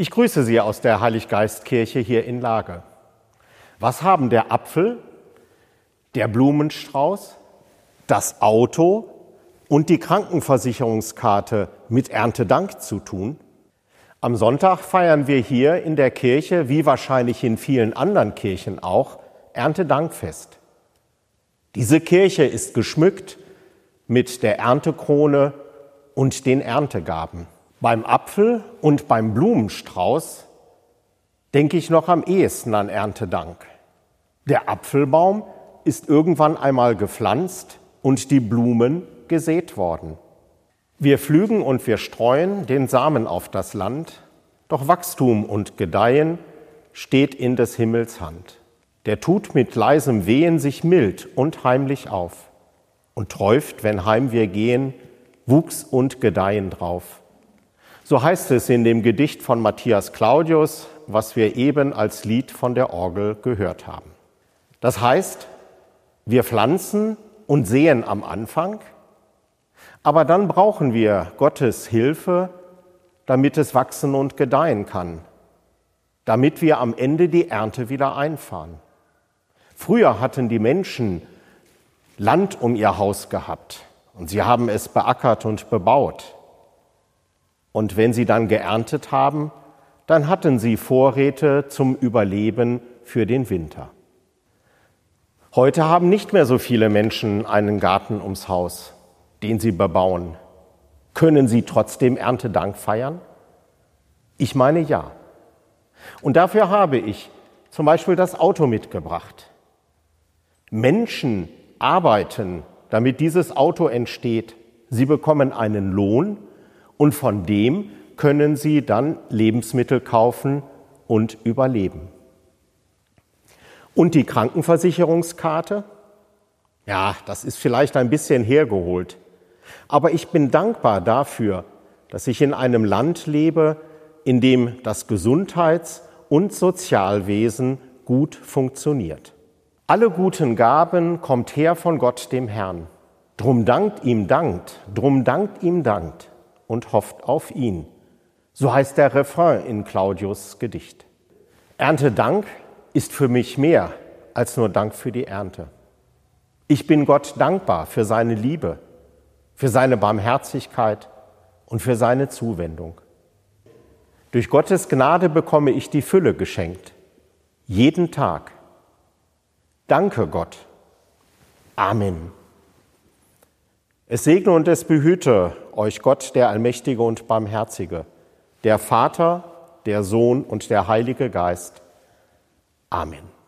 Ich grüße Sie aus der Heiliggeistkirche hier in Lage. Was haben der Apfel, der Blumenstrauß, das Auto und die Krankenversicherungskarte mit Erntedank zu tun? Am Sonntag feiern wir hier in der Kirche, wie wahrscheinlich in vielen anderen Kirchen auch, Erntedankfest. Diese Kirche ist geschmückt mit der Erntekrone und den Erntegaben. Beim Apfel und beim Blumenstrauß denke ich noch am ehesten an Erntedank. Der Apfelbaum ist irgendwann einmal gepflanzt und die Blumen gesät worden. Wir pflügen und wir streuen den Samen auf das Land, doch Wachstum und Gedeihen steht in des Himmels Hand. Der tut mit leisem Wehen sich mild und heimlich auf und träuft, wenn heim wir gehen, Wuchs und Gedeihen drauf. So heißt es in dem Gedicht von Matthias Claudius, was wir eben als Lied von der Orgel gehört haben. Das heißt, wir pflanzen und sehen am Anfang, aber dann brauchen wir Gottes Hilfe, damit es wachsen und gedeihen kann, damit wir am Ende die Ernte wieder einfahren. Früher hatten die Menschen Land um ihr Haus gehabt und sie haben es beackert und bebaut. Und wenn sie dann geerntet haben, dann hatten sie Vorräte zum Überleben für den Winter. Heute haben nicht mehr so viele Menschen einen Garten ums Haus, den sie bebauen. Können sie trotzdem Erntedank feiern? Ich meine ja. Und dafür habe ich zum Beispiel das Auto mitgebracht. Menschen arbeiten, damit dieses Auto entsteht. Sie bekommen einen Lohn und von dem können sie dann Lebensmittel kaufen und überleben. Und die Krankenversicherungskarte? Ja, das ist vielleicht ein bisschen hergeholt. Aber ich bin dankbar dafür, dass ich in einem Land lebe, in dem das Gesundheits- und Sozialwesen gut funktioniert. Alle guten Gaben kommt her von Gott dem Herrn. Drum dankt ihm dankt, drum dankt ihm dankt und hofft auf ihn. So heißt der Refrain in Claudius Gedicht. Erntedank ist für mich mehr als nur Dank für die Ernte. Ich bin Gott dankbar für seine Liebe, für seine Barmherzigkeit und für seine Zuwendung. Durch Gottes Gnade bekomme ich die Fülle geschenkt, jeden Tag. Danke Gott. Amen. Es segne und es behüte euch Gott, der Allmächtige und Barmherzige, der Vater, der Sohn und der Heilige Geist. Amen.